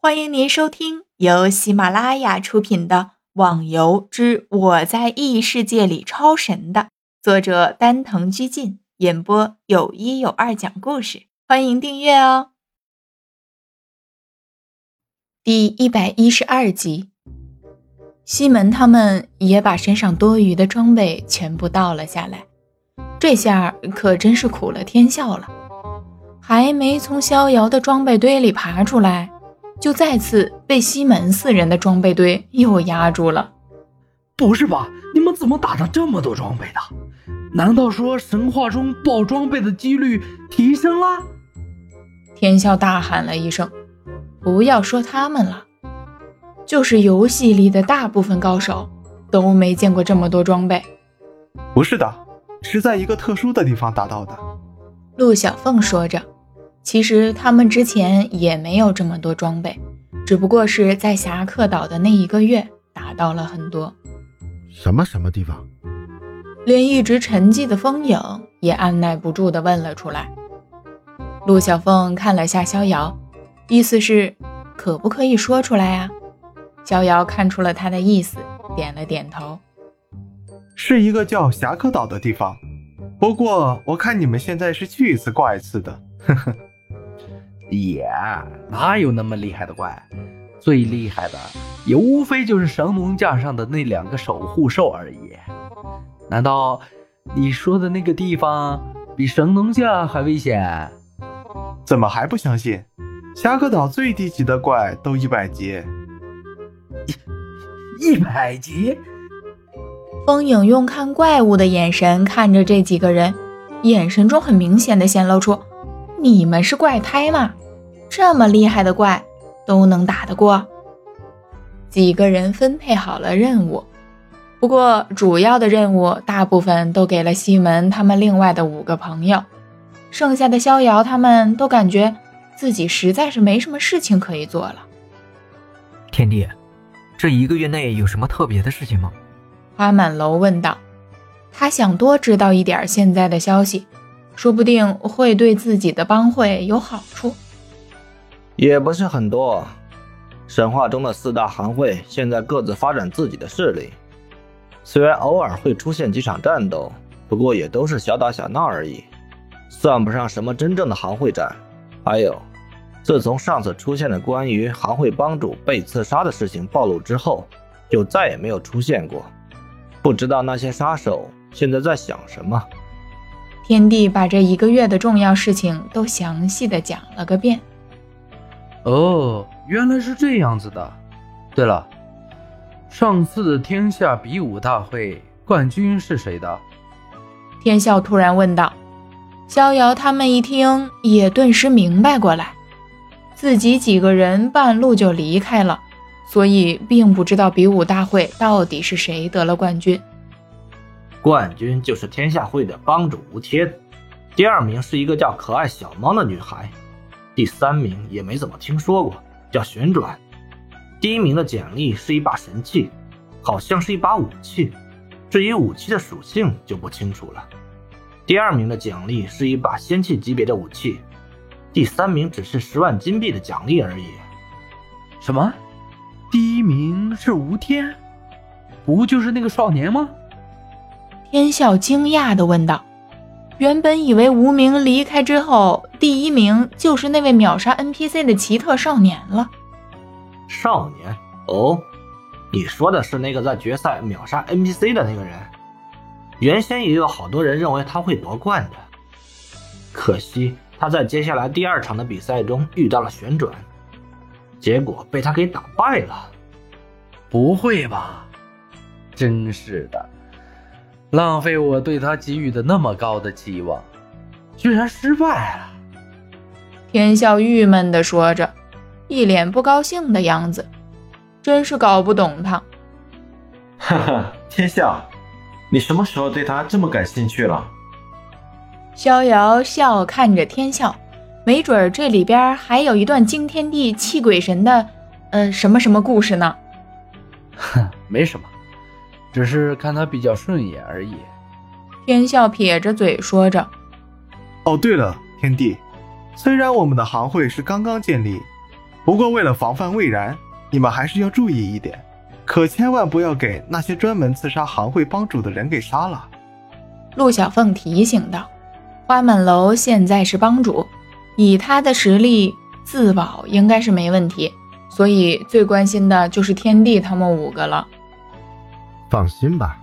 欢迎您收听由喜马拉雅出品的《网游之我在异世界里超神》的作者丹藤居进演播，有一有二讲故事，欢迎订阅哦。第一百一十二集，西门他们也把身上多余的装备全部倒了下来，这下可真是苦了天笑了，还没从逍遥的装备堆里爬出来。就再次被西门四人的装备堆又压住了。不是吧？你们怎么打上这么多装备的？难道说神话中爆装备的几率提升了？天啸大喊了一声：“不要说他们了，就是游戏里的大部分高手都没见过这么多装备。”不是的，是在一个特殊的地方打到的。陆小凤说着。其实他们之前也没有这么多装备，只不过是在侠客岛的那一个月打到了很多。什么什么地方？连一直沉寂的风影也按耐不住地问了出来。陆小凤看了下逍遥，意思是可不可以说出来啊？逍遥看出了他的意思，点了点头。是一个叫侠客岛的地方，不过我看你们现在是去一次挂一次的，呵呵。也哪有那么厉害的怪？最厉害的也无非就是神农架上的那两个守护兽而已。难道你说的那个地方比神农架还危险？怎么还不相信？侠客岛最低级的怪都一百级，一一百级。风影用看怪物的眼神看着这几个人，眼神中很明显的显露出。你们是怪胎吗？这么厉害的怪都能打得过？几个人分配好了任务，不过主要的任务大部分都给了西门他们另外的五个朋友，剩下的逍遥他们都感觉自己实在是没什么事情可以做了。天帝，这一个月内有什么特别的事情吗？花满楼问道。他想多知道一点现在的消息。说不定会对自己的帮会有好处，也不是很多。神话中的四大行会现在各自发展自己的势力，虽然偶尔会出现几场战斗，不过也都是小打小闹而已，算不上什么真正的行会战。还有，自从上次出现的关于行会帮主被刺杀的事情暴露之后，就再也没有出现过。不知道那些杀手现在在想什么。天帝把这一个月的重要事情都详细的讲了个遍。哦，原来是这样子的。对了，上次的天下比武大会冠军是谁的？天笑突然问道。逍遥他们一听，也顿时明白过来，自己几个人半路就离开了，所以并不知道比武大会到底是谁得了冠军。冠军就是天下会的帮主吴天，第二名是一个叫可爱小猫的女孩，第三名也没怎么听说过，叫旋转。第一名的简历是一把神器，好像是一把武器，至于武器的属性就不清楚了。第二名的奖励是一把仙器级别的武器，第三名只是十万金币的奖励而已。什么？第一名是吴天？不就是那个少年吗？天笑惊讶地问道：“原本以为无名离开之后，第一名就是那位秒杀 NPC 的奇特少年了。”少年？哦，你说的是那个在决赛秒杀 NPC 的那个人？原先也有好多人认为他会夺冠的，可惜他在接下来第二场的比赛中遇到了旋转，结果被他给打败了。不会吧？真是的！浪费我对他给予的那么高的期望，居然失败了。天笑郁闷地说着，一脸不高兴的样子，真是搞不懂他。哈哈，天笑，你什么时候对他这么感兴趣了？逍遥笑看着天笑，没准儿这里边还有一段惊天地泣鬼神的，呃，什么什么故事呢？哼，没什么。只是看他比较顺眼而已。天笑撇着嘴说着：“哦，对了，天帝，虽然我们的行会是刚刚建立，不过为了防范未然，你们还是要注意一点，可千万不要给那些专门刺杀行会帮主的人给杀了。陆小凤提醒道：“花满楼现在是帮主，以他的实力自保应该是没问题，所以最关心的就是天帝他们五个了。放心吧，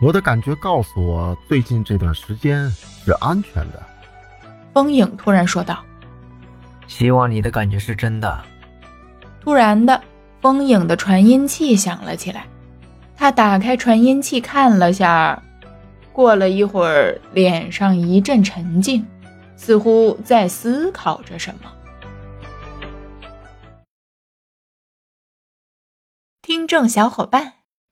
我的感觉告诉我，最近这段时间是安全的。”风影突然说道。希望你的感觉是真的。突然的，风影的传音器响了起来。他打开传音器看了下，过了一会儿，脸上一阵沉静，似乎在思考着什么。听众小伙伴，